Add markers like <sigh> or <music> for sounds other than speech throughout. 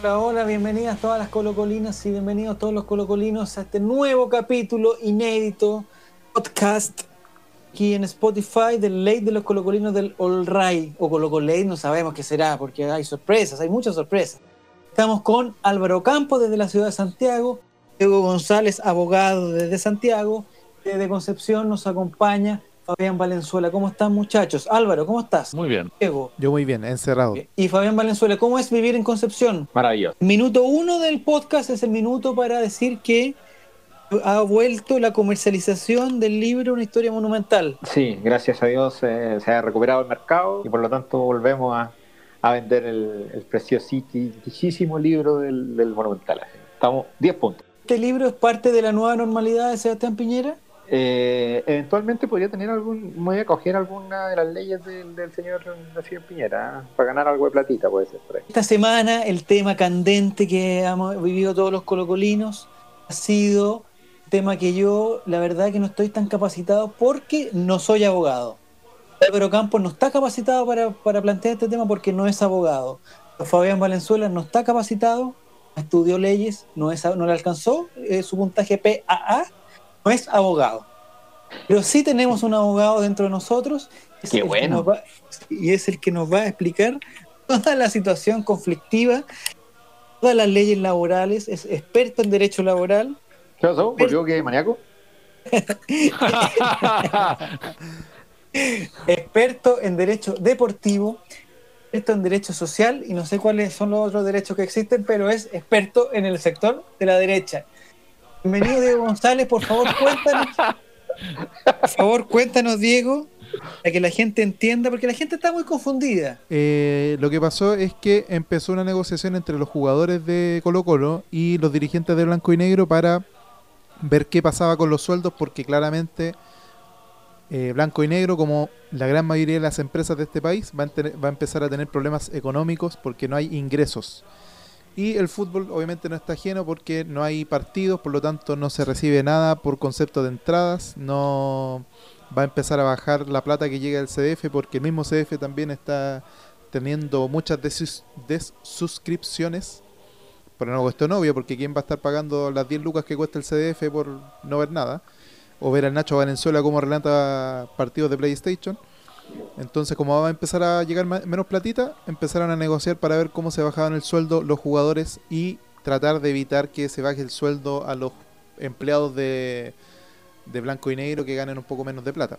Hola, hola, bienvenidas todas las colocolinas y bienvenidos todos los colocolinos a este nuevo capítulo inédito, podcast, aquí en Spotify del Late de los colocolinos del All Right, o Colocolate, no sabemos qué será, porque hay sorpresas, hay muchas sorpresas. Estamos con Álvaro Campos desde la ciudad de Santiago, Diego González, abogado desde Santiago, desde Concepción nos acompaña Fabián Valenzuela. ¿Cómo están muchachos? Álvaro, ¿cómo estás? Muy bien. Diego. Yo muy bien, encerrado. Y Fabián Valenzuela, ¿cómo es vivir en Concepción? Maravilloso. Minuto uno del podcast es el minuto para decir que ha vuelto la comercialización del libro Una historia monumental. Sí, gracias a Dios eh, se ha recuperado el mercado y por lo tanto volvemos a, a vender el, el preciosísimo libro del, del monumental. Estamos 10 puntos. ¿Este libro es parte de la nueva normalidad de Sebastián Piñera? Eh, eventualmente podría tener algún, voy a coger alguna de las leyes del, señor, señor Piñera, ¿eh? para ganar algo de platita, puede ser por ahí. Esta semana el tema candente que hemos vivido todos los colocolinos ha sido tema que yo, la verdad, que no estoy tan capacitado porque no soy abogado. Álvaro Campos no está capacitado para, para plantear este tema porque no es abogado. Fabián Valenzuela no está capacitado, estudió leyes, no, es, no le alcanzó eh, su puntaje PAA, no es abogado. Pero sí tenemos un abogado dentro de nosotros. es Qué bueno. nos va- y es el que nos va a explicar toda la situación conflictiva, todas las leyes laborales, es experto en derecho laboral. ¿Qué pasó? ¿Volvió que maníaco? <laughs> experto en derecho deportivo, experto en derecho social y no sé cuáles son los otros derechos que existen, pero es experto en el sector de la derecha. Bienvenido Diego González, por favor cuéntanos, por favor cuéntanos Diego, para que la gente entienda, porque la gente está muy confundida. Eh, lo que pasó es que empezó una negociación entre los jugadores de Colo Colo y los dirigentes de Blanco y Negro para ver qué pasaba con los sueldos, porque claramente eh, Blanco y Negro, como la gran mayoría de las empresas de este país, va a, va a empezar a tener problemas económicos porque no hay ingresos. Y el fútbol obviamente no está ajeno porque no hay partidos, por lo tanto no se recibe nada por concepto de entradas, no va a empezar a bajar la plata que llega del CDF porque el mismo CDF también está teniendo muchas desus- desuscripciones por una cuestión obvia, porque ¿quién va a estar pagando las 10 lucas que cuesta el CDF por no ver nada? O ver al Nacho Valenzuela como relata partidos de PlayStation. Entonces, como va a empezar a llegar menos platita, empezaron a negociar para ver cómo se bajaban el sueldo los jugadores y tratar de evitar que se baje el sueldo a los empleados de, de Blanco y Negro que ganen un poco menos de plata.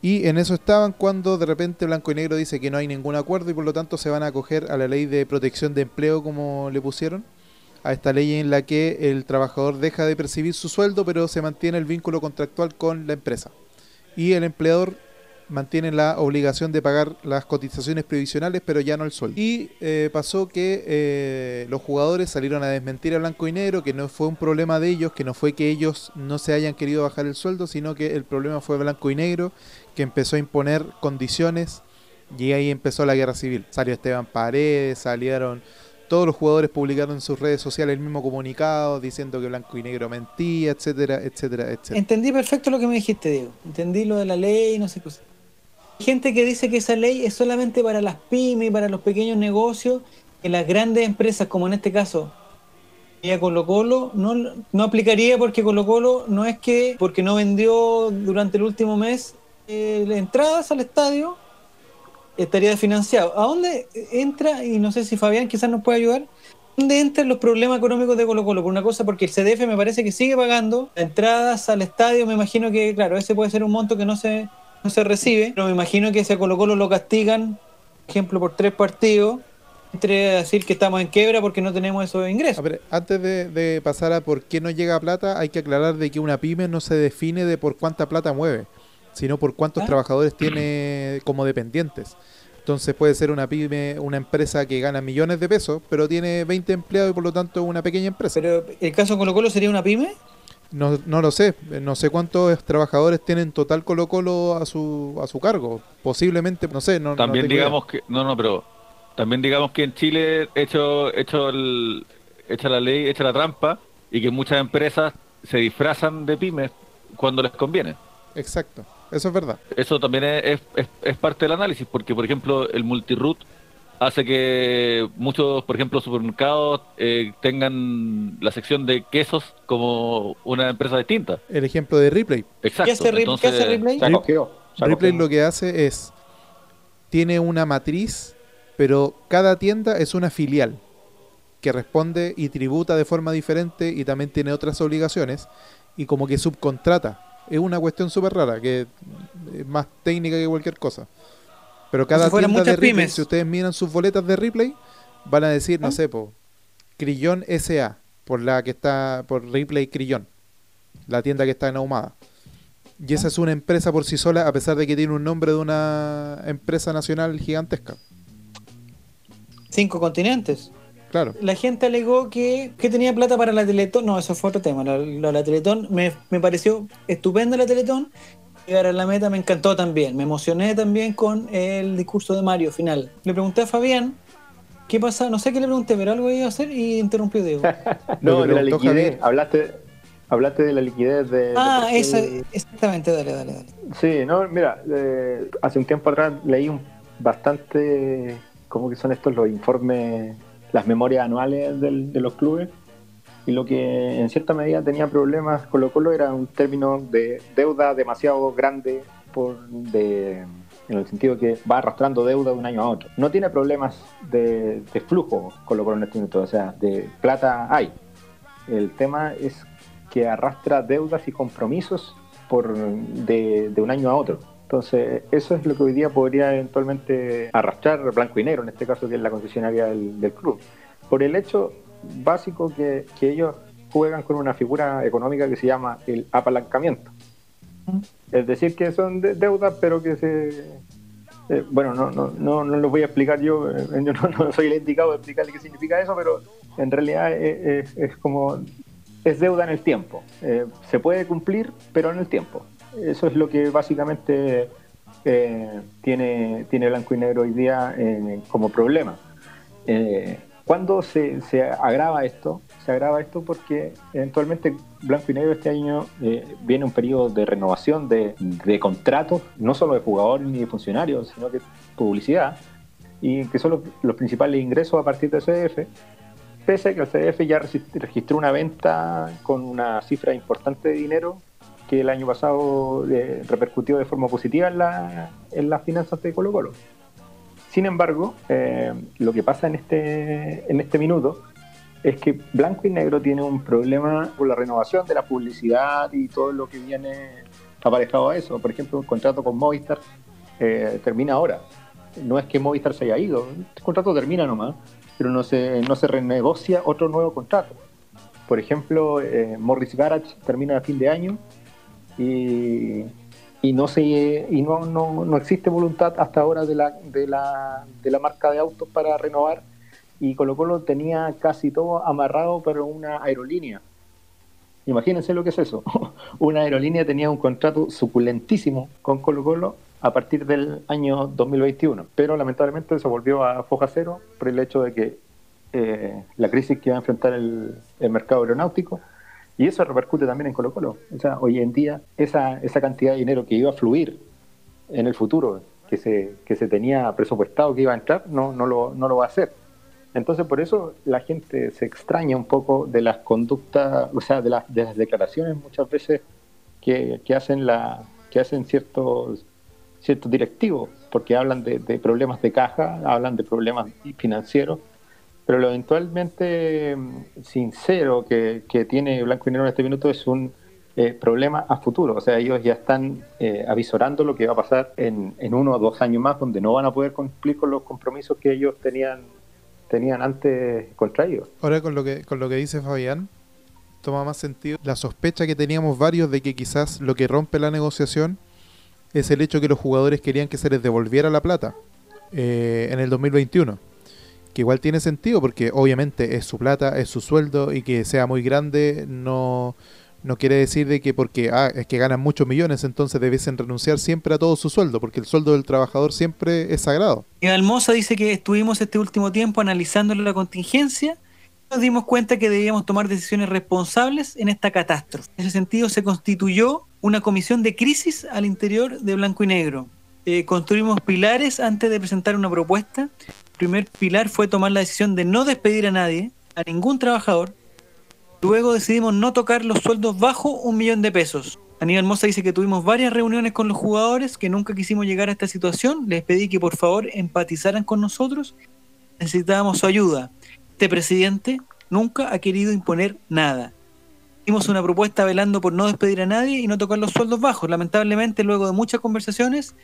Y en eso estaban cuando de repente Blanco y Negro dice que no hay ningún acuerdo y por lo tanto se van a acoger a la ley de protección de empleo como le pusieron, a esta ley en la que el trabajador deja de percibir su sueldo pero se mantiene el vínculo contractual con la empresa. Y el empleador mantiene la obligación de pagar las cotizaciones previsionales pero ya no el sueldo. Y eh, pasó que eh, los jugadores salieron a desmentir a Blanco y Negro, que no fue un problema de ellos, que no fue que ellos no se hayan querido bajar el sueldo, sino que el problema fue Blanco y Negro, que empezó a imponer condiciones y ahí empezó la guerra civil. Salió Esteban Paredes, salieron todos los jugadores publicaron en sus redes sociales el mismo comunicado diciendo que Blanco y Negro mentía, etcétera, etcétera, etcétera. Entendí perfecto lo que me dijiste Diego, entendí lo de la ley, no sé qué gente que dice que esa ley es solamente para las pymes, para los pequeños negocios, que las grandes empresas, como en este caso, Colo Colo, no, no aplicaría porque Colo Colo no es que, porque no vendió durante el último mes eh, entradas al estadio, estaría desfinanciado. ¿A dónde entra, y no sé si Fabián quizás nos puede ayudar, dónde entran los problemas económicos de Colo Colo? Por una cosa, porque el CDF me parece que sigue pagando entradas al estadio, me imagino que, claro, ese puede ser un monto que no se, no se recibe, pero me imagino que si a Colo Colo lo castigan, por ejemplo, por tres partidos, entre decir que estamos en quiebra porque no tenemos esos A ingresos. ver, antes de, de pasar a por qué no llega plata, hay que aclarar de que una pyme no se define de por cuánta plata mueve, sino por cuántos Ah. trabajadores tiene como dependientes. Entonces puede ser una pyme, una empresa que gana millones de pesos, pero tiene 20 empleados y por lo tanto una pequeña empresa. Pero el caso de Colo Colo sería una pyme. No, no lo sé, no sé cuántos trabajadores tienen total Colo Colo a su, a su cargo. Posiblemente, no sé, no no También idea. digamos que, no, no, pero también digamos que en Chile hecho, hecho el, hecha la ley, hecha la trampa y que muchas empresas se disfrazan de pymes cuando les conviene. Exacto, eso es verdad. Eso también es, es, es- es parte del análisis, porque por ejemplo el multiroot hace que muchos, por ejemplo, supermercados eh, tengan la sección de quesos como una empresa distinta. El ejemplo de Ripley. Exacto. ¿Qué hace, Rip- Entonces, qué hace Ripley? Lo que hace es, tiene una matriz, pero cada tienda es una filial que responde y tributa de forma diferente y también tiene otras obligaciones y como que subcontrata. Es una cuestión súper rara, que es más técnica que cualquier cosa. Pero cada tienda de pymes. si ustedes miran sus boletas de Ripley, van a decir, no ¿Ah? sé, po, Crillón SA, por la que está, por Ripley Crillón, la tienda que está en Ahumada. Y esa es una empresa por sí sola, a pesar de que tiene un nombre de una empresa nacional gigantesca. Cinco continentes. Claro. La gente alegó que, que tenía plata para la Teletón. No, eso fue otro tema. La Teletón me, me pareció estupenda la Teletón. Llegar a la meta me encantó también. Me emocioné también con el discurso de Mario final. Le pregunté a Fabián qué pasa. No sé qué le pregunté, pero algo iba a hacer y interrumpió Diego. <laughs> No, de la liquidez. Hablaste, hablaste de la liquidez de. ah, de- esa, de- exactamente. Dale, dale, dale. Sí, no, mira, eh, hace un tiempo atrás leí un bastante, ¿cómo que son estos los informes, las memorias anuales del- de los clubes? Y lo que en cierta medida tenía problemas Colo Colo era un término de deuda demasiado grande por de, en el sentido que va arrastrando deuda de un año a otro. No tiene problemas de, de flujo Colo Colo en este momento, o sea, de plata hay. El tema es que arrastra deudas y compromisos por de, de un año a otro. Entonces, eso es lo que hoy día podría eventualmente arrastrar Blanco y Negro, en este caso que es la concesionaria del club. Por el hecho básico que, que ellos juegan con una figura económica que se llama el apalancamiento. Es decir, que son de- deudas, pero que se... eh, bueno, no, no, no, no lo voy a explicar yo, eh, <laughs> yo no, soy el indicado de explicarle qué significa eso, pero en realidad es, como es deuda en el tiempo. Eh, se puede cumplir, pero en el tiempo. Eso es lo que básicamente tiene, tiene Blanco y Negro hoy día como problema. ¿Cuándo se, se agrava esto? Se agrava esto porque eventualmente Blanco y Negro este año eh, viene un periodo de renovación de, contratos, no solo de jugadores ni de funcionarios, sino que publicidad, y que son los, principales ingresos a partir del CDF pese a que el CDF ya registró una venta con una cifra importante de dinero que el año pasado eh, repercutió de forma positiva en las finanzas de Colo Colo. Sin embargo, eh, lo que pasa en este, en este minuto es que Blanco y Negro tiene un problema con la renovación de la publicidad y todo lo que viene aparejado a eso. Por ejemplo, el contrato con Movistar eh, termina ahora. No es que Movistar se haya ido, el contrato termina nomás, pero no se, no se renegocia otro nuevo contrato. Por ejemplo, eh, Morris Garage termina a fin de año y, y no se y no, no, no existe voluntad hasta ahora de la, de la, de la marca de autos para renovar y Colo Colo tenía casi todo amarrado para una aerolínea. Imagínense lo que es eso. <laughs> una aerolínea tenía un contrato suculentísimo con Colo Colo a partir del año 2021, pero lamentablemente se volvió a foja cero por el hecho de que eh, la crisis que va a enfrentar el, el mercado aeronáutico y eso repercute también en Colo Colo. O sea, hoy en día esa, esa cantidad de dinero que iba a fluir en el futuro, que se, que se tenía presupuestado que iba a entrar, no, no, lo, no lo va a hacer. Entonces, por eso la gente se extraña un poco de las conductas, o sea, de, las de las declaraciones muchas veces que, que hacen, la, que hacen ciertos, ciertos directivos, porque hablan de, de problemas de caja, hablan de problemas financieros, pero lo eventualmente mm, sincero que, tiene Blanco y Negro en este minuto es un eh, problema a futuro. O sea, ellos ya están eh, avisorando lo que va a pasar en, en uno o dos años más, donde no van a poder cumplir con los compromisos que ellos tenían tenían antes contraídos. Ahora con lo que con lo que dice Fabián toma más sentido la sospecha que teníamos varios de que quizás lo que rompe la negociación es el hecho que los jugadores querían que se les devolviera la plata eh, en el 2021 que igual tiene sentido porque obviamente es su plata es su sueldo y que sea muy grande no no quiere decir de que porque ah, es que ganan muchos millones entonces debiesen renunciar siempre a todo su sueldo porque el sueldo del trabajador siempre es sagrado Y Almoza dice que estuvimos este último tiempo analizando la contingencia nos dimos cuenta que debíamos tomar decisiones responsables en esta catástrofe. En ese sentido se constituyó una comisión de crisis al interior de Blanco y Negro. Eh, construimos pilares antes de presentar una propuesta. Primer pilar fue tomar la decisión de no despedir a nadie, a ningún trabajador. Luego decidimos no tocar los sueldos bajo un millón de pesos. Aníbal Mosa dice que tuvimos varias reuniones con los jugadores, que nunca quisimos llegar a esta situación. Les pedí que por favor empatizaran con nosotros. Necesitábamos su ayuda. Este presidente nunca ha querido imponer nada. Hicimos una propuesta velando por no despedir a nadie y no tocar los sueldos bajos. Lamentablemente, luego de muchas conversaciones,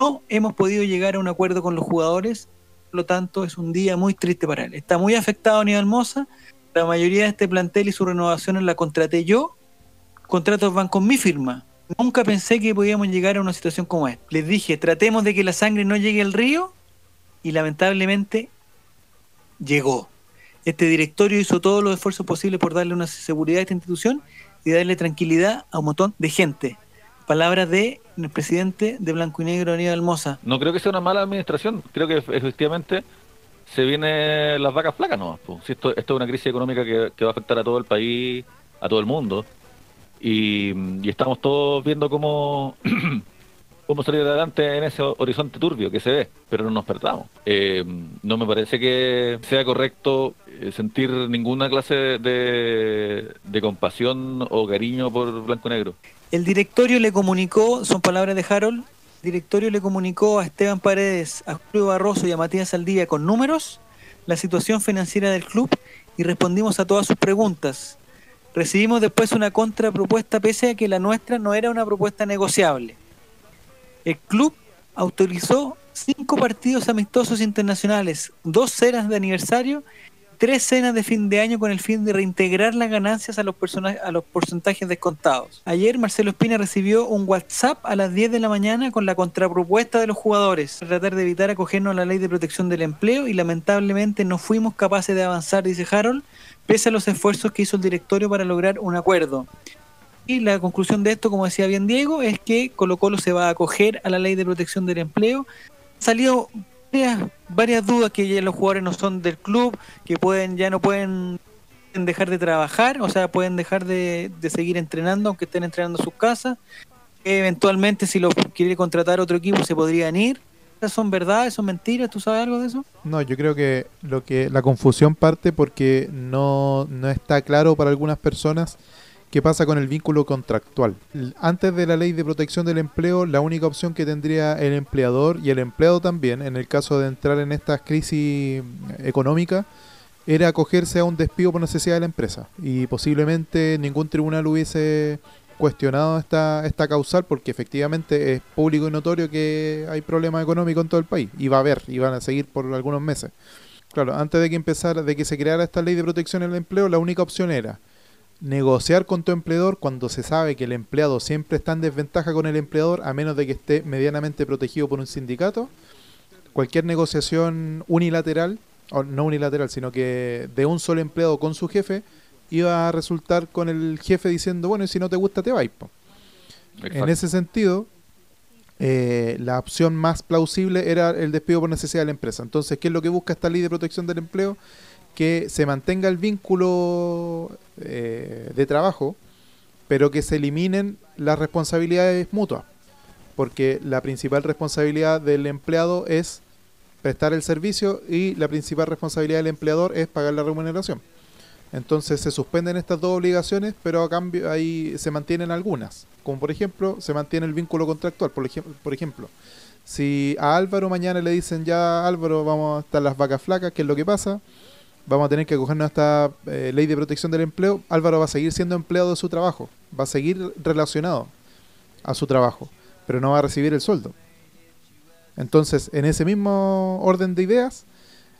no hemos podido llegar a un acuerdo con los jugadores. Por lo tanto, es un día muy triste para él. Está muy afectado a nivel Moza. La mayoría de este plantel y su renovación la contraté yo. Contratos van con mi firma. Nunca pensé que podíamos llegar a una situación como esta. Les dije, tratemos de que la sangre no llegue al río y lamentablemente llegó. Este directorio hizo todos los esfuerzos posibles por darle una seguridad a esta institución y darle tranquilidad a un montón de gente. Palabras de presidente de Blanco y Negro, Aníbal Moza. No creo que sea una mala administración, creo que efectivamente se vienen las vacas flacas no Si esto, es una crisis económica que, va a afectar a todo el país, a todo el mundo, y estamos todos viendo cómo <clears throat> cómo salir adelante en ese horizonte turbio que se ve, pero no nos perdamos. Eh, no me parece que sea correcto eh, sentir ninguna clase de, de compasión o cariño por Blanco Negro. El directorio le comunicó, son palabras de Harold, el directorio le comunicó a Esteban Paredes, a Julio Barroso y a Matías Saldivia con números la situación financiera del club y respondimos a todas sus preguntas. Recibimos después una contrapropuesta pese a que la nuestra no era una propuesta negociable. El club autorizó cinco partidos amistosos internacionales, dos cenas de aniversario, tres cenas de fin de año con el fin de reintegrar las ganancias a los, a los porcentajes descontados. Ayer Marcelo Espina recibió un WhatsApp a las 10 de la mañana con la contrapropuesta de los jugadores, tratar de evitar acogernos a la ley de protección del empleo y lamentablemente no fuimos capaces de avanzar, dice Harold, pese a los esfuerzos que hizo el directorio para lograr un acuerdo. Y la conclusión de esto, como decía bien Diego, es que Colo Colo se va a acoger a la ley de protección del empleo. Salió varias, varias dudas que ya los jugadores no son del club, que pueden ya no pueden dejar de trabajar, o sea, pueden dejar de, seguir entrenando, aunque estén entrenando en sus casas. Eventualmente, si los quiere contratar otro equipo, se podrían ir. ¿Son verdades, son mentiras? ¿Tú sabes algo de eso? No, yo creo que lo que la confusión parte porque no, no está claro para algunas personas ¿Qué pasa con el vínculo contractual? Antes de la ley de protección del empleo, la única opción que tendría el empleador y el empleado también, en el caso de entrar en esta crisis económica, era acogerse a un despido por necesidad de la empresa. Y posiblemente ningún tribunal hubiese cuestionado esta, esta causal porque efectivamente es público y notorio que hay problemas económicos en todo el país. Y va a haber, y van a seguir por algunos meses. Claro, antes de que empezara, de que se creara esta ley de protección del empleo, la única opción era negociar con tu empleador cuando se sabe que el empleado siempre está en desventaja con el empleador a menos de que esté medianamente protegido por un sindicato. Cualquier negociación unilateral, o no unilateral, sino que de un solo empleado con su jefe, iba a resultar con el jefe diciendo, bueno, y si no te gusta te vas. En ese sentido, eh, la opción más plausible era el despido por necesidad de la empresa. Entonces, ¿qué es lo que busca esta ley de protección del empleo? Que se mantenga el vínculo eh, de trabajo, pero que se eliminen las responsabilidades mutuas, porque la principal responsabilidad del empleado es prestar el servicio y la principal responsabilidad del empleador es pagar la remuneración. Entonces se suspenden estas dos obligaciones, pero a cambio ahí se mantienen algunas, como por ejemplo se mantiene el vínculo contractual, por, por ejemplo si a Álvaro mañana le dicen ya Álvaro vamos a estar las vacas flacas, ¿qué es lo que pasa? Vamos a tener que acogernos a esta eh, ley de protección del empleo, Álvaro va a seguir siendo empleado de su trabajo, va a seguir relacionado a su trabajo, pero no va a recibir el sueldo. Entonces, en ese mismo orden de ideas,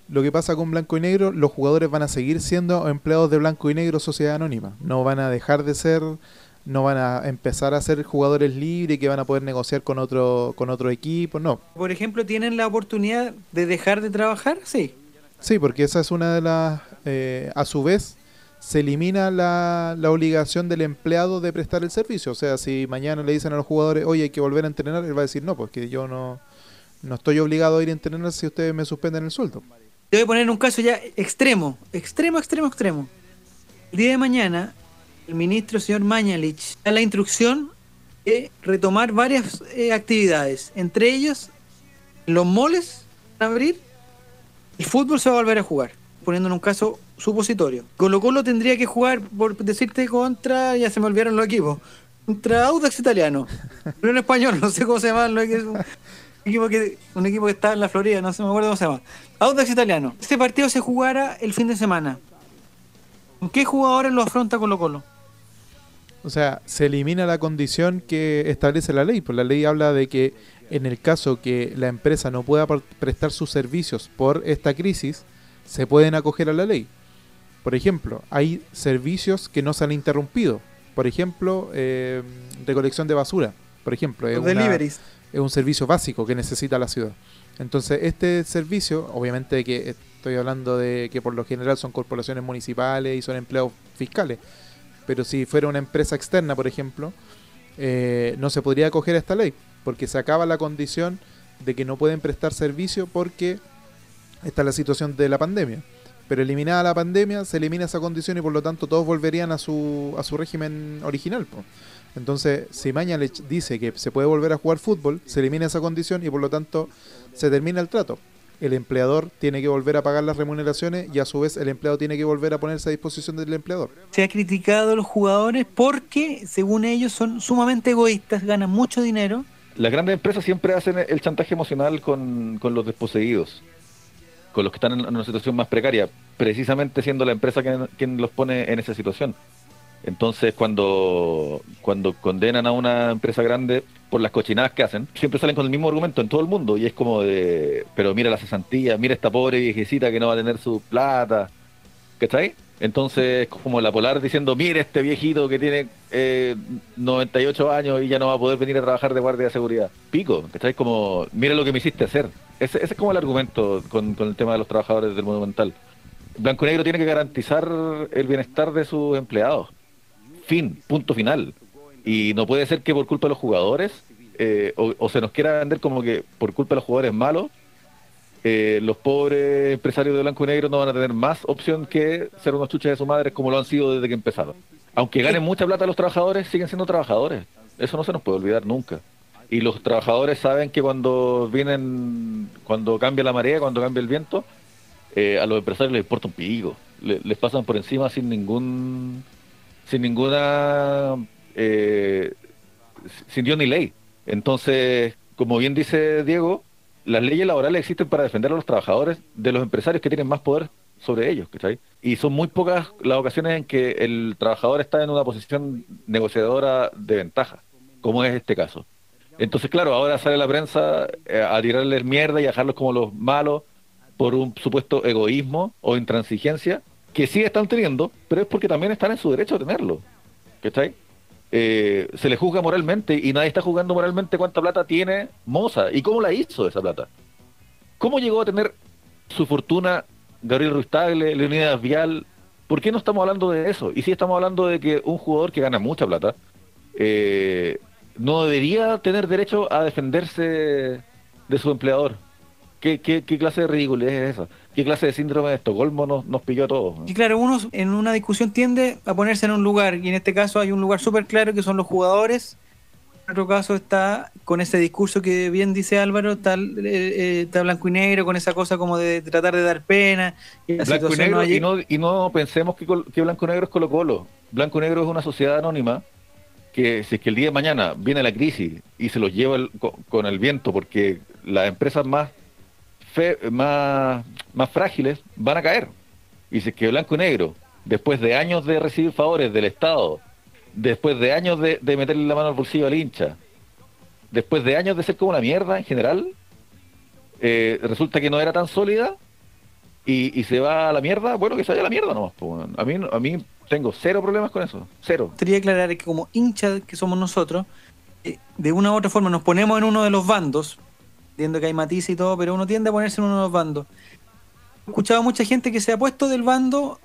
lo que pasa con Blanco y Negro, los jugadores van a seguir siendo empleados de Blanco y Negro Sociedad Anónima, no van a dejar de ser no van a empezar a ser jugadores libres que van a poder negociar con otro con otro equipo, no. Por ejemplo, tienen la oportunidad de dejar de trabajar, sí. Sí, porque esa es una de las... Eh, a su vez, se elimina la, la, obligación del empleado de prestar el servicio. O sea, si mañana le dicen a los jugadores, oye, hay que volver a entrenar, él va a decir, no, porque yo no, no estoy obligado a ir a entrenar si ustedes me suspenden el sueldo. Te voy a poner un caso ya extremo, extremo, extremo, extremo. El día de mañana, el ministro, señor Mañalich, da la instrucción de retomar varias eh, actividades, entre ellos los moles a abrir el fútbol se va a volver a jugar, poniendo en un caso supositorio. Colo Colo tendría que jugar, por decirte, contra, ya se me olvidaron los equipos, contra Audax Italiano, pero en español, no sé cómo se llama, lo que es un equipo que, un equipo que está en la Florida, no sé, me acuerdo cómo se llama. Audax Italiano. Este partido se jugara el fin de semana. ¿Con qué jugadores lo afronta Colo Colo? O sea, se elimina la condición que establece la ley, pues la ley habla de que en el caso que la empresa no pueda prestar sus servicios por esta crisis, se pueden acoger a la ley. Por ejemplo, hay servicios que no se han interrumpido. Por ejemplo, eh, recolección de basura. Por ejemplo, una- es un servicio básico que necesita la ciudad. Entonces, este servicio, obviamente que estoy hablando de que por lo general son corporaciones municipales y son empleados fiscales, pero si fuera una empresa externa, por ejemplo, eh, no se podría acoger a esta ley, porque se acaba la condición de que no pueden prestar servicio porque está la situación de la pandemia. Pero eliminada la pandemia, se elimina esa condición y por lo tanto todos volverían a su, a su régimen original. Entonces, si Mañalich dice que se puede volver a jugar fútbol, se elimina esa condición y por lo tanto se termina el trato. El empleador tiene que volver a pagar las remuneraciones y a su vez el empleado tiene que volver a ponerse a disposición del empleador. Se ha criticado a los jugadores porque, según ellos, son sumamente egoístas, ganan mucho dinero. Las grandes empresas siempre hacen el chantaje emocional con, con los desposeídos, con los que están en una situación más precaria, precisamente siendo la empresa quien, quien los pone en esa situación. Entonces, cuando, cuando condenan a una empresa grande por las cochinadas que hacen, siempre salen con el mismo argumento en todo el mundo y es como de, pero mira la cesantía, mira esta pobre viejecita que no va a tener su plata, ¿cachai? Entonces, como la Polar diciendo, mire este viejito que tiene eh, 98 años y ya no va a poder venir a trabajar de guardia de seguridad. Pico, ¿cachai? Como, mira lo que me hiciste hacer. Ese, ese es como el argumento con, con el tema de los trabajadores del Monumental. Blanco y Negro tiene que garantizar el bienestar de sus empleados. Fin, punto final. Y no puede ser que por culpa de los jugadores, eh, o, o se nos quiera vender como que por culpa de los jugadores malos, eh, los pobres empresarios de blanco y negro no van a tener más opción que ser unos chuches de su madre como lo han sido desde que empezaron. Aunque ganen mucha plata los trabajadores, siguen siendo trabajadores. Eso no se nos puede olvidar nunca. Y los trabajadores saben que cuando vienen, cuando cambia la marea, cuando cambia el viento, eh, a los empresarios les importa un pico. Le- les pasan por encima sin ningún, sin ninguna, eh, sin Dios ni ley. Entonces, como bien dice Diego, las leyes laborales existen para defender a los trabajadores de los empresarios que tienen más poder sobre ellos, ¿cachai? Y son muy pocas las ocasiones en que el trabajador está en una posición negociadora de ventaja, como es este caso. Entonces, claro, ahora sale la prensa eh, a tirarles mierda y a dejarlos como los malos por un supuesto egoísmo o intransigencia que sí están teniendo, pero es porque también están en su derecho a tenerlo. ¿Cachai? Eh, se le juzga moralmente y nadie está juzgando moralmente cuánta plata tiene Moza y cómo la hizo esa plata. ¿Cómo llegó a tener su fortuna Gabriel Ruiz Leonidas Vial? ¿Por qué no estamos hablando de eso? Y si estamos hablando de que un jugador que gana mucha plata eh, no debería tener derecho a defenderse de su empleador. ¿Qué, qué, qué clase de ridiculez es esa? ¿Qué clase de síndrome de Estocolmo nos, nos pilló a todos? Y claro, uno en una discusión tiende a ponerse en un lugar, y en este caso hay un lugar súper claro que son los jugadores. En otro caso está con ese discurso que bien dice Álvaro, está, eh, eh, está blanco y negro, con esa cosa como de tratar de dar pena. Y la Blanco y negro, no y no, y no pensemos que, que Blanco y Negro es Colo Colo. Blanco y Negro es una sociedad anónima que si es que el día de mañana viene la crisis y se los lleva el- con, el viento porque las empresas más, fe- más, más frágiles van a caer. Y si es que Blanco y Negro, después de años de recibir favores del Estado, después de años de, de meterle la mano al bolsillo al hincha, después de años de ser como una mierda en general, eh, resulta que no era tan sólida y, y se va a la mierda, bueno, que se vaya a la mierda nomás. weón. A mí, a mí tengo cero problemas con eso, cero. gustaría aclarar que como hinchas que somos nosotros, eh, de una u otra forma nos ponemos en uno de los bandos, entiendo que hay matices y todo, pero uno tiende a ponerse en uno de los bandos. He escuchado a mucha gente que se ha puesto del bando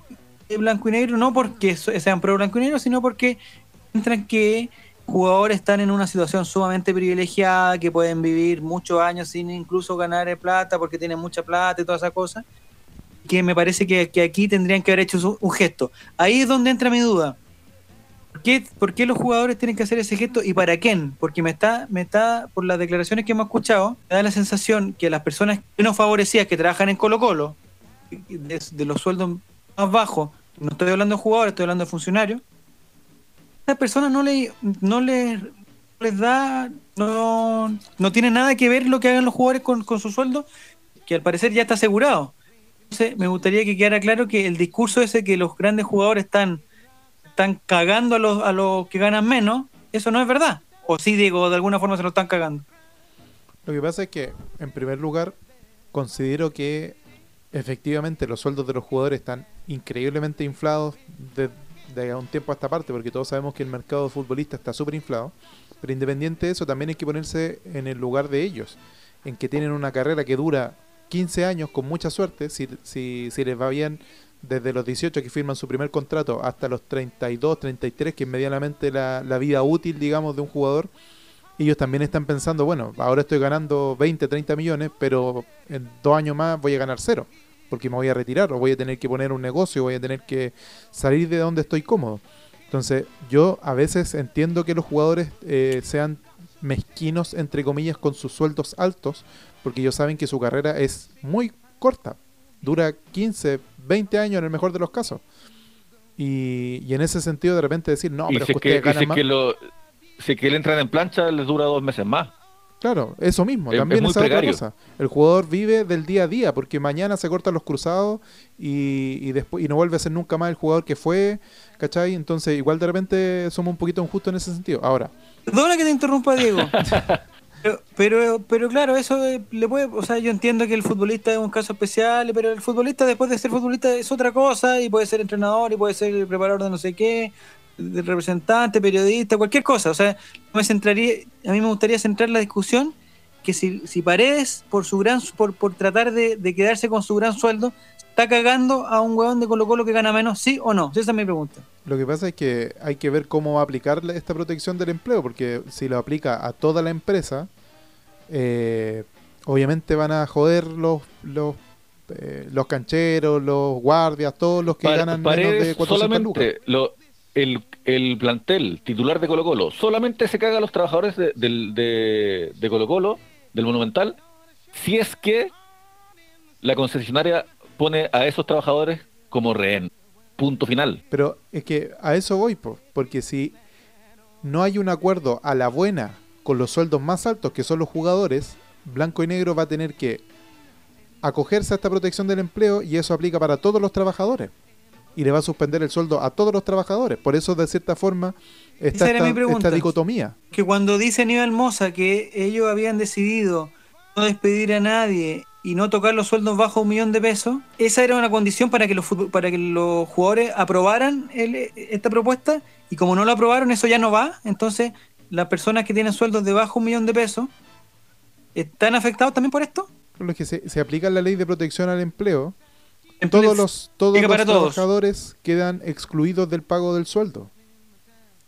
de blanco y negro, no porque sean pro blanco y negro, sino porque encuentran que jugadores están en una situación sumamente privilegiada, que pueden vivir muchos años sin incluso ganar plata, porque tienen mucha plata y toda esa cosa, que me parece que, que aquí tendrían que haber hecho un gesto. Ahí es donde entra mi duda. ¿Por qué, los jugadores tienen que hacer ese gesto y para quién? Porque me está, me está, por las declaraciones que hemos escuchado, me da la sensación que las personas menos favorecidas que trabajan en Colo Colo, de, de los sueldos más bajos, no estoy hablando de jugadores, estoy hablando de funcionarios, a estas personas no, le, no les, les da, no, no tiene nada que ver lo que hagan los jugadores con, con su sueldo, que al parecer ya está asegurado. Entonces, me gustaría que quedara claro que el discurso ese que los grandes jugadores están, están cagando a los, a los que ganan menos, eso no es verdad. O sí, digo, de alguna forma se lo están cagando. Lo que pasa es que, en primer lugar, considero que efectivamente los sueldos de los jugadores están increíblemente inflados de, de un tiempo a esta parte, porque todos sabemos que el mercado de futbolistas está súper inflado. Pero independiente de eso, también hay que ponerse en el lugar de ellos, en que tienen una carrera que dura 15 años con mucha suerte, si, si, si les va bien desde los 18 que firman su primer contrato hasta los 32, 33, que es medianamente la, vida útil, digamos, de un jugador, ellos también están pensando, bueno, ahora estoy ganando 20, 30 millones, pero en dos años más voy a ganar cero, porque me voy a retirar, o voy a tener que poner un negocio, voy a tener que salir de donde estoy cómodo. Entonces, yo a veces entiendo que los jugadores eh, sean mezquinos, entre comillas, con sus sueldos altos, porque ellos saben que su carrera es muy corta, dura 15, 20 años en el mejor de los casos. Y, y en ese sentido, de repente decir, no, pero si es que que, ustedes y si ganan es más. que lo, si es que le entran en plancha, les dura dos meses más. Claro, eso mismo, Es- también es muy esa otra cosa. El jugador vive del día a día, porque mañana se cortan los cruzados y, y después y no vuelve a ser nunca más el jugador que fue, ¿cachai? Entonces, igual de repente somos un poquito injustos en ese sentido. Ahora, Perdona que te interrumpa, Diego. <laughs> Pero, pero, claro, eso eh, le puede, o sea, yo entiendo que el futbolista es un caso especial, pero el futbolista después de ser futbolista es otra cosa y puede ser entrenador y puede ser preparador de no sé qué, de representante, periodista, cualquier cosa. O sea, me centraría, a mí me gustaría centrar la discusión que si, si Paredes, por su gran, por, por tratar de quedarse con su gran sueldo, está cagando a un huevón de Colo Colo que gana menos, sí o no. Esa es mi pregunta. lo que pasa es que hay que ver cómo va a aplicar esta protección del empleo, porque si lo aplica a toda la empresa, eh, obviamente van a joder los, los, eh, los cancheros, los guardias, todos los que ganan menos de 400 lucas. solamente lo, el, el plantel titular de Colo Colo solamente se caga a los trabajadores de, del- de, de Colo Colo, del Monumental, si es que la concesionaria pone a esos trabajadores como rehén. Punto final. Pero es que a eso voy, po, porque si no hay un acuerdo a la buena con los sueldos más altos que son los jugadores, Blanco y Negro va a tener que acogerse a esta protección del empleo y eso aplica para todos los trabajadores. Y le va a suspender el sueldo a todos los trabajadores. Por eso, de cierta forma, está esta dicotomía. que cuando dice Aníbal Moza que ellos habían decidido no despedir a nadie y no tocar los sueldos bajo un millón de pesos, esa era una condición para que los para que los jugadores aprobaran el- esta propuesta y como no lo aprobaron eso ya no va, entonces las personas que tienen sueldos de bajo un millón de pesos están afectados también por esto. Los que se, se aplica la ley de protección al empleo, Empleo- todos los, todos los todos. trabajadores quedan excluidos del pago del sueldo.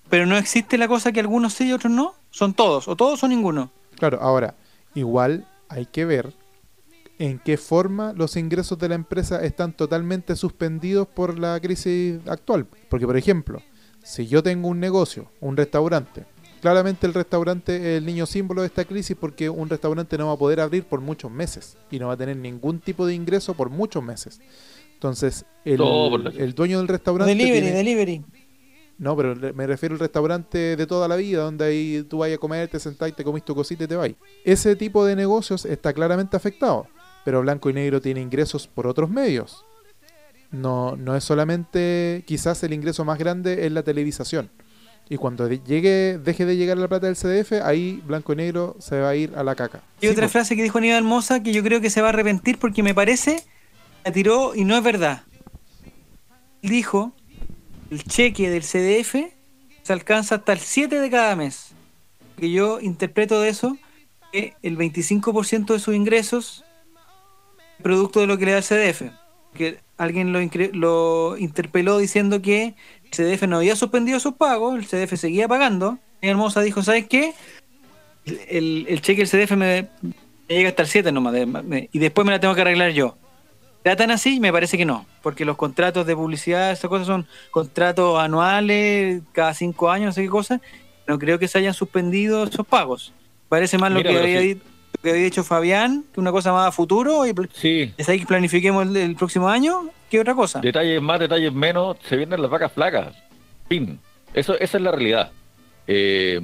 Pero no existe la cosa que algunos sí y otros no, son todos, o todos o ninguno. Claro, ahora, igual hay que ver en qué forma los ingresos de la empresa están totalmente suspendidos por la crisis actual. Porque, por ejemplo, si yo tengo un negocio, un restaurante, claramente el restaurante es el niño símbolo de esta crisis porque un restaurante no va a poder abrir por muchos meses y no va a tener ningún tipo de ingreso por muchos meses. Entonces, el, dueño del restaurante... Delivery, tiene- delivery. no, pero me refiero al restaurante de toda la vida, donde ahí tú vayas a comer, te sentás, te comís tu cosita y te vas. Ese tipo de negocios está claramente afectado, pero Blanco y Negro tiene ingresos por otros medios. No, no es solamente, quizás el ingreso más grande es la televisación. Y cuando llegue, deje de llegar la plata del CDF, ahí Blanco y Negro se va a ir a la caca. Y Sí, otra frase que dijo Aníbal Moza que yo creo que se va a arrepentir porque me parece la tiró y no es verdad. Él dijo, el cheque del CDF se alcanza hasta el 7 de cada mes. Que yo interpreto de eso que el 25% de sus ingresos es producto de lo que le da el CDF. Que alguien lo, interpeló diciendo que el CDF no había suspendido sus pagos, el CDF seguía pagando. Y Hermosa dijo, ¿sabes qué? el, el cheque del CDF me, me llega hasta el 7 nomás, de- me- y después me la tengo que arreglar yo. ¿Era tan así? Me parece que no, porque los contratos de publicidad, esas cosas son contratos anuales, cada cinco años, no sé qué cosa. No creo que se hayan suspendido esos pagos. Parece más lo Mira, que había sí. Lo que había dicho Fabián, que una cosa más a futuro, y Sí, es ahí que planifiquemos el, el próximo año, ¿qué otra cosa? detalles más, detalles menos, se vienen las vacas flacas. Fin. Eso, esa es la realidad. Eh,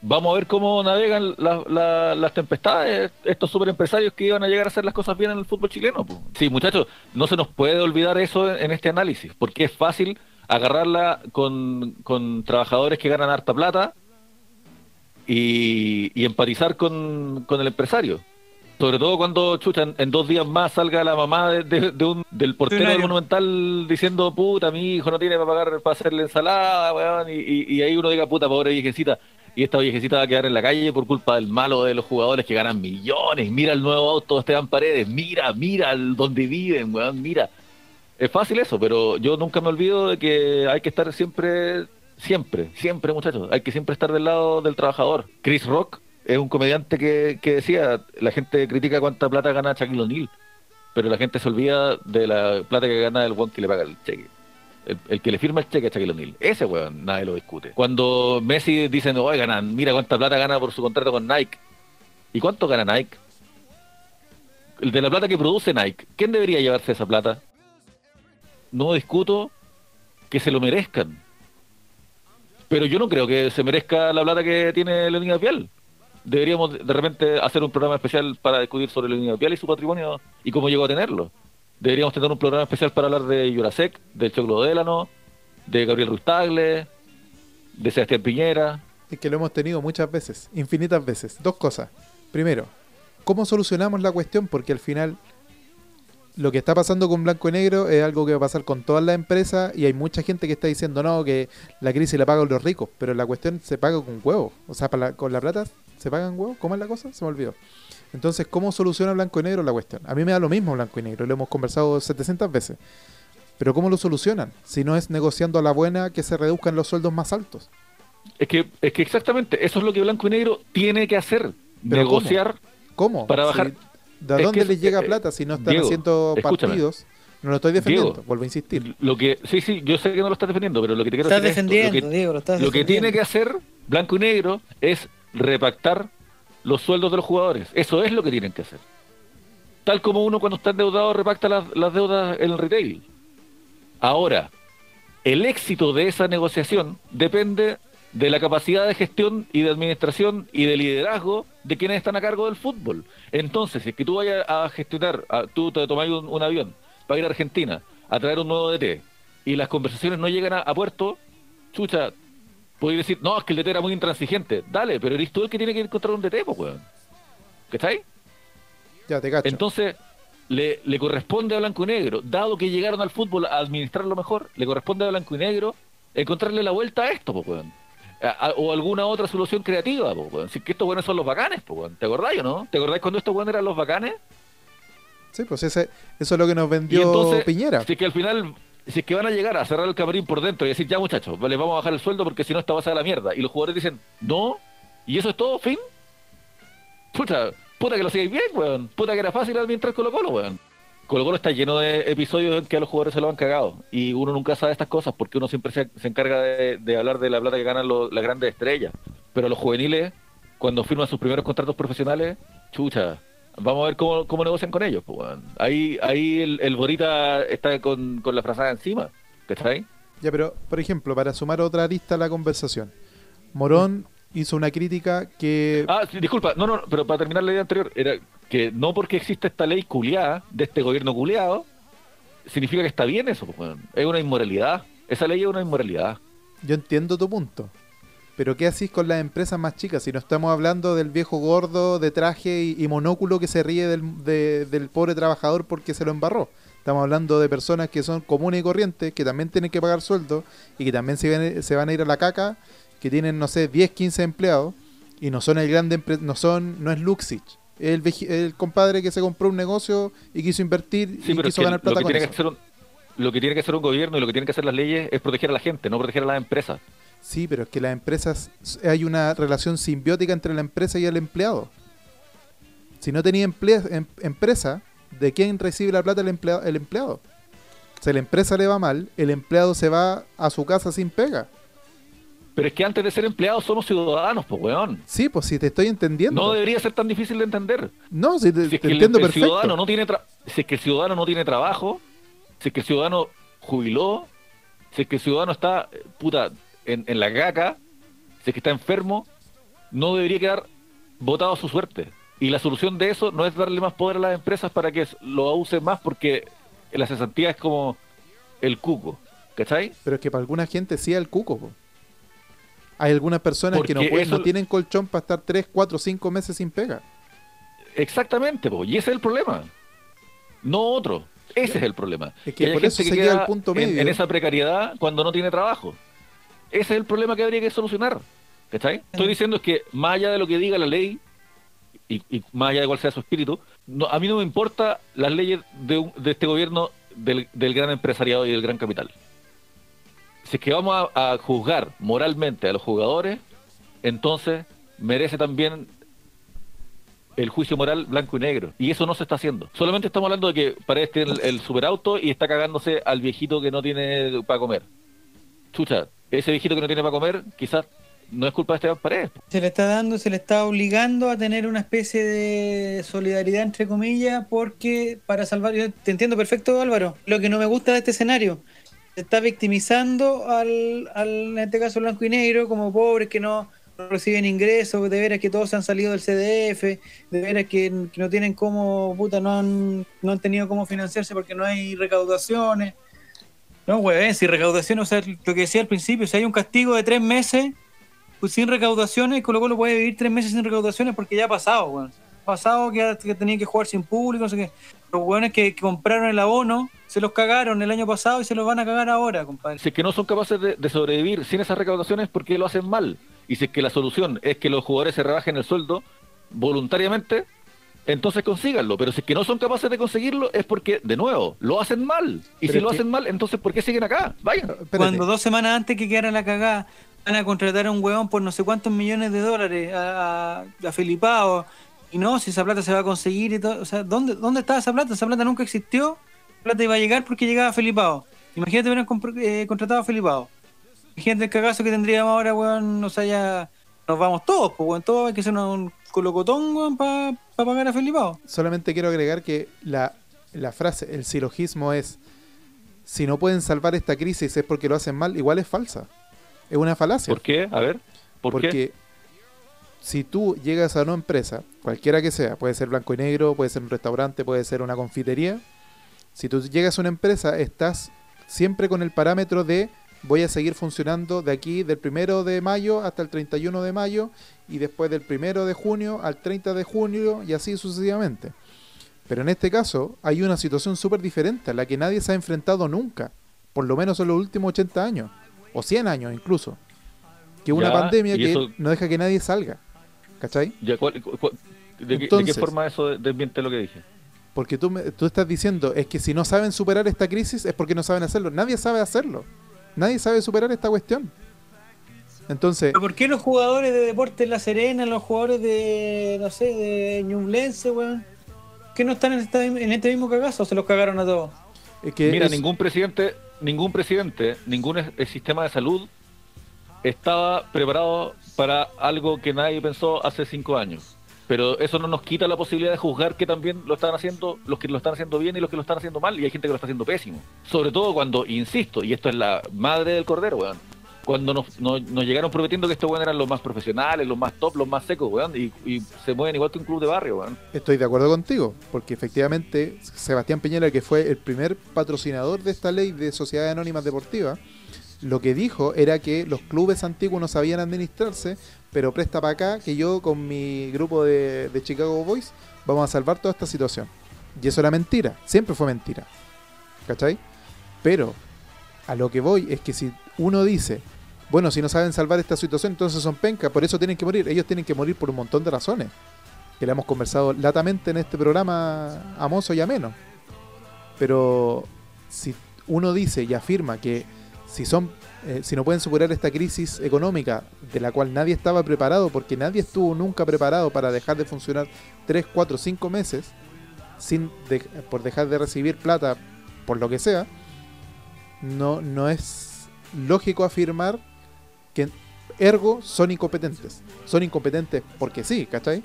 vamos a ver cómo navegan la- la- las tempestades estos superempresarios que iban a llegar a hacer las cosas bien en el fútbol chileno. po. Sí, muchachos, no se nos puede olvidar eso en, en este análisis, porque es fácil agarrarla con, con trabajadores que ganan harta plata y, y empatizar con, con el empresario. Sobre todo cuando, chucha, en, en dos días más salga la mamá de, de- de un, del portero del. Monumental diciendo, puta, mi hijo no tiene para pagar para hacerle ensalada, weón, y, y- y ahí uno diga, puta, pobre viejecita. Y esta viejecita va a quedar en la calle por culpa del malo de los jugadores que ganan millones. Mira el nuevo auto de Esteban Paredes, mira, mira el donde viven, weón, mira. Es fácil eso, pero yo nunca me olvido de que hay que estar siempre, siempre, siempre, muchachos. Hay que siempre estar del lado del trabajador. Chris Rock es un comediante que, que decía, la gente critica cuánta plata gana Shaquille O'Neal, pero la gente se olvida de la plata que gana el weón que le paga el cheque. El, que le firma el cheque a Shaquille O'Neal. Ese weón, nadie lo discute. Cuando Messi dicen, oye, mira cuánta plata gana por su contrato con Nike. ¿Y cuánto gana Nike? El de la plata que produce Nike. ¿Quién debería llevarse esa plata? No discuto que se lo merezcan. Pero yo no creo que se merezca la plata que tiene Leonidas Vial. Deberíamos de repente hacer un programa especial para discutir sobre Leonidas Vial y su patrimonio y cómo llegó a tenerlo. Deberíamos tener un programa especial para hablar de Jurasek, del Choclo Délano, de Gabriel Rustagle, de Sebastián Piñera. Es que lo hemos tenido muchas veces, infinitas veces. Dos cosas. Primero, ¿cómo solucionamos la cuestión? Porque al final lo que está pasando con Blanco y Negro es algo que va a pasar con todas las empresas y hay mucha gente que está diciendo no, que la crisis la pagan los ricos, pero la cuestión se paga con huevos. O sea, para la- con la plata se pagan huevos. ¿Cómo es la cosa? Se me olvidó. Entonces, ¿cómo soluciona Blanco y Negro la cuestión? A mí me da lo mismo Blanco y Negro, lo hemos conversado 700 veces. Pero ¿cómo lo solucionan? Si no es negociando a la buena que se reduzcan los sueldos más altos. Es que, es que exactamente, eso es lo que Blanco y Negro tiene que hacer. Pero negociar. ¿Cómo? Para bajar- ¿De es dónde que- les llega eh, plata si no están Diego, haciendo escúchame. partidos? No lo estoy defendiendo, Diego. vuelvo a insistir. Lo que, sí, sí, yo sé que no lo estás defendiendo, pero lo que te quiero Estás decir esto, defendiendo, lo que- Diego, lo estás Lo que tiene que hacer Blanco y Negro es repactar los sueldos de los jugadores. Eso es lo que tienen que hacer. Tal como uno cuando está endeudado repacta las, las deudas en el retail. Ahora, el éxito de esa negociación depende de la capacidad de gestión y de administración y de liderazgo de quienes están a cargo del fútbol. Entonces, si es que tú vayas a gestionar, a- tú te tomas un, un avión para ir a Argentina a traer un nuevo DT y las conversaciones no llegan a, a puerto, chucha, podéis decir, no, es que el DT era muy intransigente. Dale, pero eres tú el que tiene que encontrar un DT, pues, weón. ¿Cachai? Ya te cacho. Entonces, le, le corresponde a Blanco y Negro, dado que llegaron al fútbol a administrarlo mejor, le corresponde a Blanco y Negro encontrarle la vuelta a esto, po, weón. A- o alguna otra solución creativa, po, weón. Si que estos buenos son los bacanes, po, weón. ¿Te acordáis o no? ¿Te acordáis cuando estos buenos eran los bacanes? Sí, pues ese, eso es lo que nos vendió entonces, Piñera. si es que al final, si es que van a llegar a cerrar el camarín por dentro y decir, ya muchachos, les vamos a bajar el sueldo porque si no esta va a ser la mierda. Y los jugadores dicen, no, y eso es todo, fin. Puta, puta que lo sigáis bien, weón. Puta que era fácil administrar Colo Colo, weón. Colo Colo está lleno de episodios en que a los jugadores se lo han cagado. Y uno nunca sabe estas cosas porque uno siempre se, se encarga de, hablar de la plata que ganan las grandes estrellas. Pero los juveniles, cuando firman sus primeros contratos profesionales, chucha, vamos a ver cómo, cómo negocian con ellos. Ahí, ahí el, el Borita está con, con la frazada encima. ¿Cachai? Ya, pero, por ejemplo, para sumar otra arista a la conversación, Morón hizo una crítica que... Ah, sí, disculpa, no, no, pero para terminar la idea anterior, era que no porque existe esta ley culiada, de este gobierno culiado, significa que está bien eso, pues. Es una inmoralidad. Esa ley es una inmoralidad. Yo entiendo tu punto. Pero ¿qué hacís con las empresas más chicas? Si no estamos hablando del viejo gordo de traje y, y monóculo que se ríe del, de- del pobre trabajador porque se lo embarró. Estamos hablando de personas que son comunes y corrientes, que también tienen que pagar sueldo y que también se, van- se van a ir a la caca, que tienen, no sé, 10, 15 empleados y no son el grande, no son, no es Luxich. Es El, el compadre que se compró un negocio y quiso invertir Sí, y quiso que ganar lo plata que, con tiene eso. que hacer un, lo que tiene que hacer un gobierno y lo que tienen que hacer las leyes es proteger a la gente, no proteger a las empresas. Sí, pero es que las empresas, hay una relación simbiótica entre la empresa y el empleado. Si no tenía emplea- em- empresa, ¿de quién recibe la plata el, emplea- el empleado? Si a la empresa le va mal, el empleado se va a su casa sin pega. Pero es que antes de ser empleados somos ciudadanos, pues, weón. Sí, pues si te estoy entendiendo. No debería ser tan difícil de entender. No, si te, Si es te que entiendo el perfecto. ciudadano no tiene tra- si es que el ciudadano no tiene trabajo, si es que el ciudadano jubiló, si es que el ciudadano está, eh, puta, en, en la caca, si es que está enfermo, no debería quedar votado a su suerte. Y la solución de eso no es darle más poder a las empresas para que lo usen más, porque la cesantía es como el cuco, ¿cachai? Pero es que para alguna gente sí es el cuco. po. Hay algunas personas que no, pueden, eso- no tienen colchón para estar 3, 4, 5 meses sin pega. Exactamente, po, y ese es el problema. No otro. Ese es el problema. Es que por eso se que queda al punto en- medio. En, esa precariedad cuando no tiene trabajo. Ese es el problema que habría que solucionar. ¿Cachai? Estoy diciendo es que más allá de lo que diga la ley y, y más allá de cuál sea su espíritu, no, a mí no me importa las leyes de, un- de este gobierno del, del gran empresariado y del gran capital. Si es que vamos a, juzgar moralmente a los jugadores, entonces merece también el juicio moral blanco y negro. Y eso no se está haciendo. Solamente estamos hablando de que para este el, el superauto y está cagándose al viejito que no tiene para comer. Chucha, ese viejito que no tiene para comer, quizás no es culpa de Esteban Paredes. Se le está dando, se le está obligando a tener una especie de solidaridad, entre comillas, porque para salvar, yo te entiendo perfecto Álvaro, lo que no me gusta de este escenario, está victimizando al, al en este caso blanco y negro, como pobres que no, reciben ingresos, de veras que todos se han salido del CDF, de veras que, no tienen cómo, puta, no han, no han tenido cómo financiarse porque no hay recaudaciones. No, güey, si recaudación, o sea, lo que decía al principio, si hay un castigo de tres meses, pues sin recaudaciones, Colo Colo puede vivir tres meses sin recaudaciones porque ya ha pasado, weón. Pasado que, que tenía que jugar sin público, no sé qué. Los weones que, que compraron el abono se los cagaron el año pasado y se los van a cagar ahora, compadre. Si es que no son capaces de, de sobrevivir sin esas recaudaciones, ¿por qué lo hacen mal? Y si es que la solución es que los jugadores se rebajen el sueldo voluntariamente, entonces consíganlo. Pero si es que no son capaces de conseguirlo, es porque, de nuevo, lo hacen mal. Y Pero si lo que- hacen mal, entonces ¿por qué siguen acá? Vayan. Cuando dos semanas antes que quedara la cagada, van a contratar a un weón por no sé cuántos millones de dólares a, a, a Felipao. Y no, si esa plata se va a conseguir y todo. O sea, ¿dónde, ¿dónde estaba esa plata? Esa plata nunca existió. La plata iba a llegar porque llegaba Felipao. Imagínate hubieran eh, contratado a Felipao. Imagínate el cagazo que tendríamos ahora, weón. O sea, ya nos vamos todos, pues, weón. Todos hay que hacer un colocotón, weón, para pagar a Felipao. Solamente quiero agregar que la, la frase, el silogismo es, si no pueden salvar esta crisis es porque lo hacen mal, igual es falsa. Es una falacia. ¿Por qué? A ver. ¿Por porque qué? Si tú llegas a una empresa, cualquiera que sea, puede ser blanco y negro, puede ser un restaurante, puede ser una confitería, si tú llegas a una empresa, estás siempre con el parámetro de voy a seguir funcionando de aquí del primero de mayo hasta el 31 de mayo y después del primero de junio al 30 de junio y así sucesivamente. Pero en este caso hay una situación súper diferente a la que nadie se ha enfrentado nunca, por lo menos en los últimos 80 años, o 100 años incluso, que una Ya, pandemia que eso- no deja que nadie salga. ¿Cachai? Ya, ¿cuál- cu- cu- de, qué- de qué Entonces- forma eso desmiente lo que dije? Porque tú, me- tú estás diciendo, es que si no saben superar esta crisis es porque no saben hacerlo. Nadie sabe hacerlo. Nadie sabe superar esta cuestión. Entonces, ¿Pero ¿Por qué los jugadores de Deportes La Serena, los jugadores de, no sé, de Ñublense, weón? ¿Qué no están en, esta- en este mismo cagazo? ¿Se los cagaron a todos? es que Mira, es- ningún presidente, ningún presidente, ningún es- el sistema de salud estaba preparado para algo que nadie pensó hace cinco años. Pero eso no nos quita la posibilidad de juzgar que también lo están haciendo los que lo están haciendo bien y los que lo están haciendo mal. Y hay gente que lo está haciendo pésimo. Sobre todo cuando, insisto, y esto es la madre del cordero, weón. Cuando nos, nos, nos llegaron prometiendo que estos weón eran los más profesionales, los más top, los más secos, weón. Y, y se mueven igual que un club de barrio, weón. estoy de acuerdo contigo, porque efectivamente Sebastián Peñera, que fue el primer patrocinador de esta ley de sociedades anónimas deportivas, lo que dijo era que los clubes antiguos no sabían administrarse, pero presta para acá que yo con mi grupo de, de Chicago Boys vamos a salvar toda esta situación. Y eso era mentira, siempre fue mentira. ¿Cachai? Pero a lo que voy es que si uno dice, bueno, si no saben salvar esta situación, entonces son penca, por eso tienen que morir. Ellos tienen que morir por un montón de razones, que le hemos conversado latamente en este programa amoso y ameno. Pero si uno dice y afirma que si son eh, si no pueden superar esta crisis económica de la cual nadie estaba preparado, porque nadie estuvo nunca preparado para dejar de funcionar 3, 4, 5 meses sin de- por dejar de recibir plata por lo que sea, no, no es lógico afirmar que ergo son incompetentes. Son incompetentes porque sí, ¿cachai?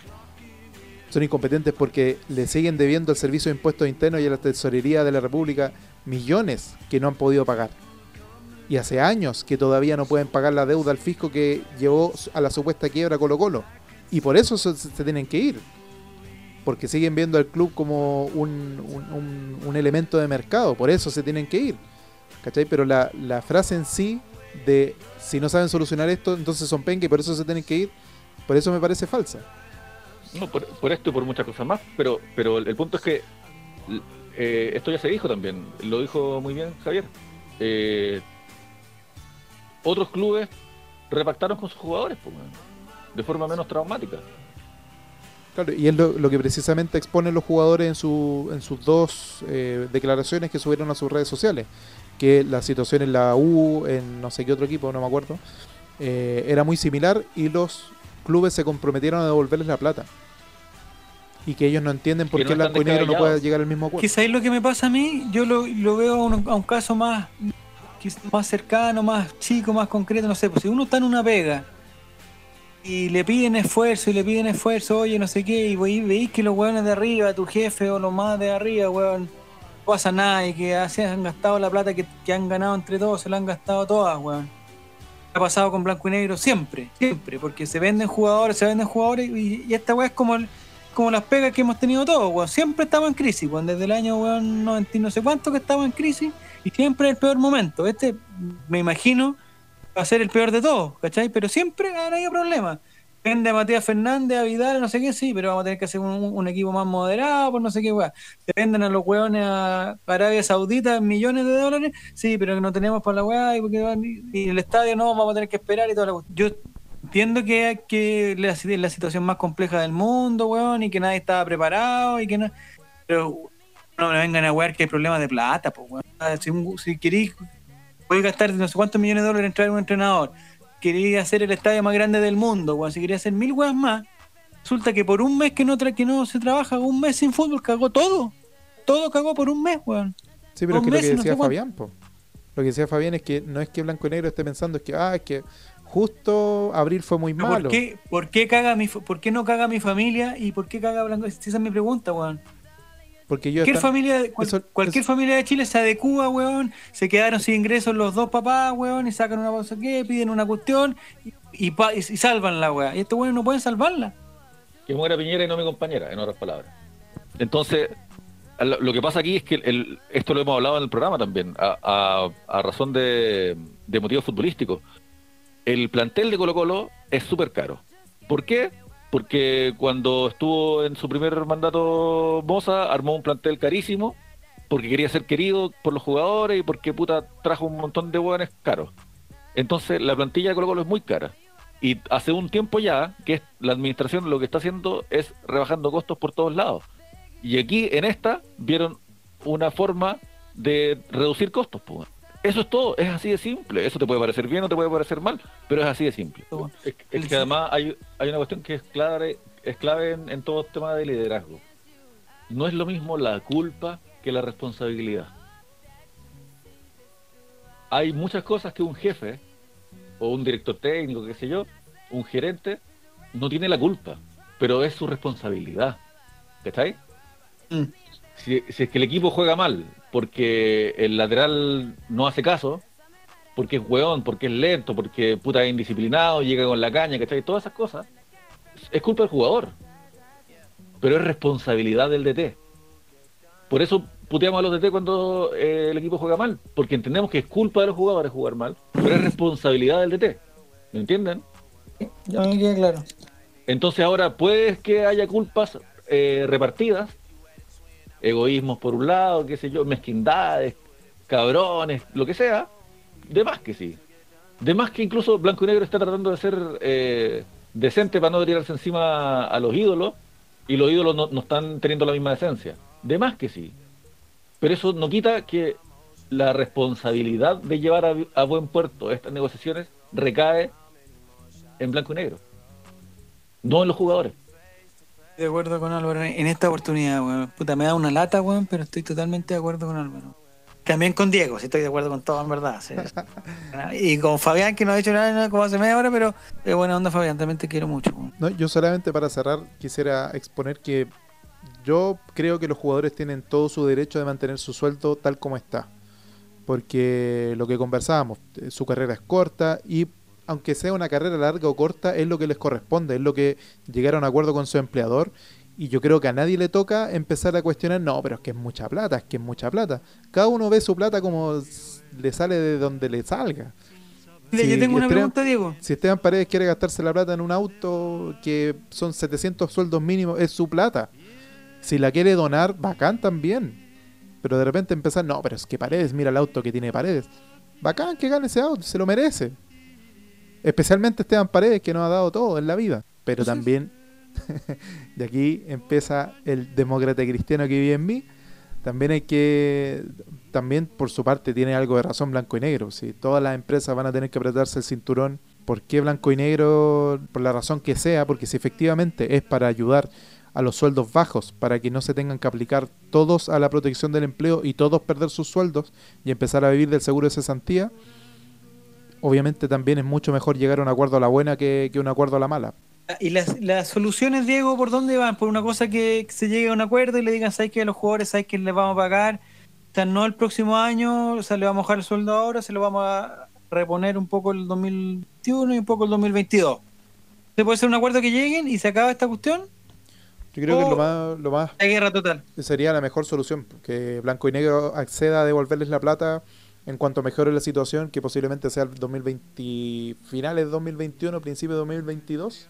Son incompetentes porque le siguen debiendo al Servicio de Impuestos Internos y a la Tesorería de la República millones que no han podido pagar. Y hace años que todavía no pueden pagar la deuda al fisco que llevó a la supuesta quiebra Colo Colo. Y por eso se, tienen que ir. Porque siguen viendo al club como un, un- elemento de mercado. Por eso se tienen que ir. ¿Cachai? Pero la, frase en sí de si no saben solucionar esto, entonces son penca y por eso se tienen que ir, por eso me parece falsa. No, por, esto y por muchas cosas más, pero, pero el, punto es que eh, esto ya se dijo también, lo dijo muy bien Javier. Eh, otros clubes repactaron con sus jugadores pues, de forma menos traumática. Claro, y es lo, lo que precisamente exponen los jugadores en, su, en sus dos eh, declaraciones que subieron a sus redes sociales. Que la situación en la U, en no sé qué otro equipo, no me acuerdo, eh, era muy similar y los clubes se comprometieron a devolverles la plata. Y que ellos no entienden por Que qué no Blanco y Negro no puede llegar al mismo acuerdo. Que sabéis lo que me pasa a mí, yo lo, lo veo a un, a un caso más, quizás más cercano, más chico, más concreto, no sé, pues si uno está en una pega y le piden esfuerzo y le piden esfuerzo, oye, no sé qué, y ve- veis que los hueones de arriba, tu jefe o los más de arriba, weón, no pasa nada y que así han gastado la plata que, han ganado entre todos, se la han gastado todas, weón. Ha pasado con blanco y negro siempre, siempre, porque se venden jugadores, se venden jugadores y, y esta weá es como el, como las pegas que hemos tenido todos, weón. Siempre estamos en crisis, weón. Desde el año, weón, 90 y no sé cuánto que estamos en crisis y siempre el peor momento. Este, me imagino, va a ser el peor de todos, ¿cachai? Pero siempre han habido problemas. Vende a Matías Fernández, a Vidal, no sé qué, sí, pero vamos a tener que hacer un, equipo más moderado, por no sé qué, weón. Se venden a los weones a Arabia Saudita millones de dólares, sí, pero no tenemos para la weá y, y el estadio no, vamos a tener que esperar y toda la. Yo Entiendo que, que la, situación más compleja del mundo, weón, y que nadie estaba preparado, y que no. No me vengan a wear que hay problemas de plata, pues, weón. Ah, Si, si queréis, podéis gastar no sé cuántos millones de dólares en traer un entrenador. Queréis hacer el estadio más grande del mundo, weón. Si queréis hacer mil weas más, resulta que por un mes que no, tra- que no se trabaja, un mes sin fútbol, cagó todo. Todo cagó por un mes, weón. Sí, pero es que lo que no decía sé. Fabián, po. Lo que decía Fabián es que no es que Blanco y Negro esté pensando, es que, ah, es que justo abril fue muy Pero malo. ¿Por qué, por, qué caga mi, ¿Por qué no caga mi familia y por qué caga Blanco? Esa es mi pregunta, weón. Porque yo Cualquier, familia, de- cual- eso- cualquier eso- familia de Chile se adecua, weón. Se quedaron sin ingresos los dos papás, weón, y sacan una cosa que piden una cuestión y, y, pa- y- y salvan la weá. Y estos weones no pueden salvarla. Que muera Piñera y no mi compañera, en otras palabras. Entonces, lo lo que pasa aquí es que el- esto lo hemos hablado en el programa también, a, a- a razón de, de motivos futbolísticos. El plantel de Colo Colo es súper caro. ¿Por qué? Porque cuando estuvo en su primer mandato Moza, armó un plantel carísimo, porque quería ser querido por los jugadores y porque puta trajo un montón de hueones caros. Entonces, la plantilla de Colo Colo es muy cara. Y hace un tiempo ya que la administración lo que está haciendo es rebajando costos por todos lados. Y aquí en esta vieron una forma de reducir costos. pues. Eso es todo, es así de simple. Eso te puede parecer bien o te puede parecer mal, pero es así de simple. Es, es que además hay, hay una cuestión que es clave, es clave en, en todo tema de liderazgo. No es lo mismo la culpa que la responsabilidad. Hay muchas cosas que un jefe o un director técnico, qué sé yo, un gerente, no tiene la culpa, pero es su responsabilidad. ¿Estáis? Mm. Si, si es que el equipo juega mal porque el lateral no hace caso, porque es hueón, porque es lento, porque puta es indisciplinado, llega con la caña, ¿cachai? Todas esas cosas, es culpa del jugador. Pero es responsabilidad del DT. Por eso puteamos a los DT cuando eh, el equipo juega mal, porque entendemos que es culpa de los jugadores jugar mal, pero es responsabilidad del DT. ¿Me entienden? Ya me queda claro. Entonces ahora puede que haya culpas eh, repartidas, egoísmos por un lado, qué sé yo, mezquindades, cabrones, lo que sea, de más que sí. De más que incluso Blanco y Negro está tratando de ser eh, decente para no tirarse encima a los ídolos, y los ídolos no, están teniendo la misma decencia. De más que sí. Pero eso no quita que la responsabilidad de llevar a, a buen puerto estas negociaciones recae en Blanco y Negro, no en los jugadores. De acuerdo con Álvaro en esta oportunidad, weón. Puta, me da una lata, weón, pero estoy totalmente de acuerdo con Álvaro. También con Diego, si estoy de acuerdo con todo, en verdad. sí. <laughs> y con Fabián, que no ha dicho nada como hace media hora, pero es buena onda, Fabián, también te quiero mucho. No, yo solamente para cerrar quisiera exponer que yo creo que los jugadores tienen todo su derecho de mantener su sueldo tal como está. Porque lo que conversábamos, eh, su carrera es corta y aunque sea una carrera larga o corta, es lo que les corresponde, es lo que llegaron a acuerdo con su empleador. Y yo creo que a nadie le toca empezar a cuestionar, no, pero es que es mucha plata, es que es mucha plata. Cada uno ve su plata como le sale de donde le salga. Sí, yo tengo una Esteban- pregunta, Diego. Si Esteban Paredes quiere gastarse la plata en un auto que son 700 sueldos mínimos, es su plata. Si la quiere donar, bacán también. Pero de repente empezar, no, pero es que Paredes, mira el auto que tiene Paredes. Bacán que gane ese auto, se lo merece. Especialmente Esteban Paredes, que nos ha dado todo en la vida. Pero también, <laughs> y aquí empieza el demócrata cristiano que vive en mí, también hay que, también por su parte tiene algo de razón blanco y negro. Si todas las empresas van a tener que apretarse el cinturón, ¿por qué blanco y negro? Por la razón que sea, porque si efectivamente es para ayudar a los sueldos bajos, para que no se tengan que aplicar todos a la protección del empleo y todos perder sus sueldos y empezar a vivir del seguro de cesantía, obviamente también es mucho mejor llegar a un acuerdo a la buena que, que un acuerdo a la mala. ¿Y las, las soluciones, Diego, por dónde van? Por una cosa que se llegue a un acuerdo y le digan, ¿sabes que a los jugadores, ¿sabes que les vamos a pagar? O sea, no el próximo año, o sea, le vamos a bajar el sueldo ahora, se lo vamos a reponer un poco el 2021 y un poco el 2022. ¿Se puede hacer un acuerdo que lleguen y se acaba esta cuestión? Yo creo que lo más, lo más La guerra total. sería la mejor solución, que Blanco y Negro acceda a devolverles la plata en cuanto mejore la situación, que posiblemente sea el 2020, finales de 2021, principio de 2022,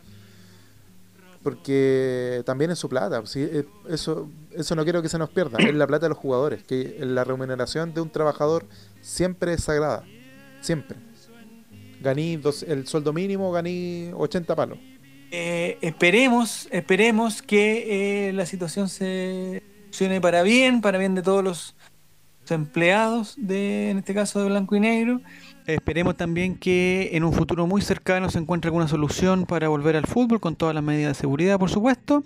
porque también es su plata, eh, eso, eso no quiero que se nos pierda, es la plata de los jugadores, que la remuneración de un trabajador siempre es sagrada, siempre. Ganí dos- el sueldo mínimo, ganí 80 palos. Eh, esperemos, esperemos que eh, la situación se funcione para bien, para bien de todos los empleados de, en este caso de Blanco y Negro. Esperemos también que en un futuro muy cercano se encuentre alguna solución para volver al fútbol con todas las medidas de seguridad, por supuesto.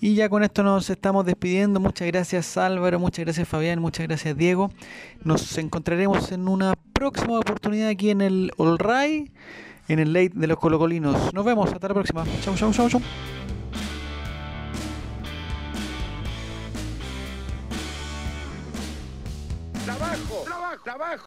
Y ya con esto nos estamos despidiendo. Muchas gracias Álvaro, muchas gracias Fabián, muchas gracias Diego. Nos encontraremos en una próxima oportunidad aquí en el All Ray, en el late de los colocolinos. Nos vemos, hasta la próxima. Chau, chau, chau, chau. Trabajo, trabajo, trabajo.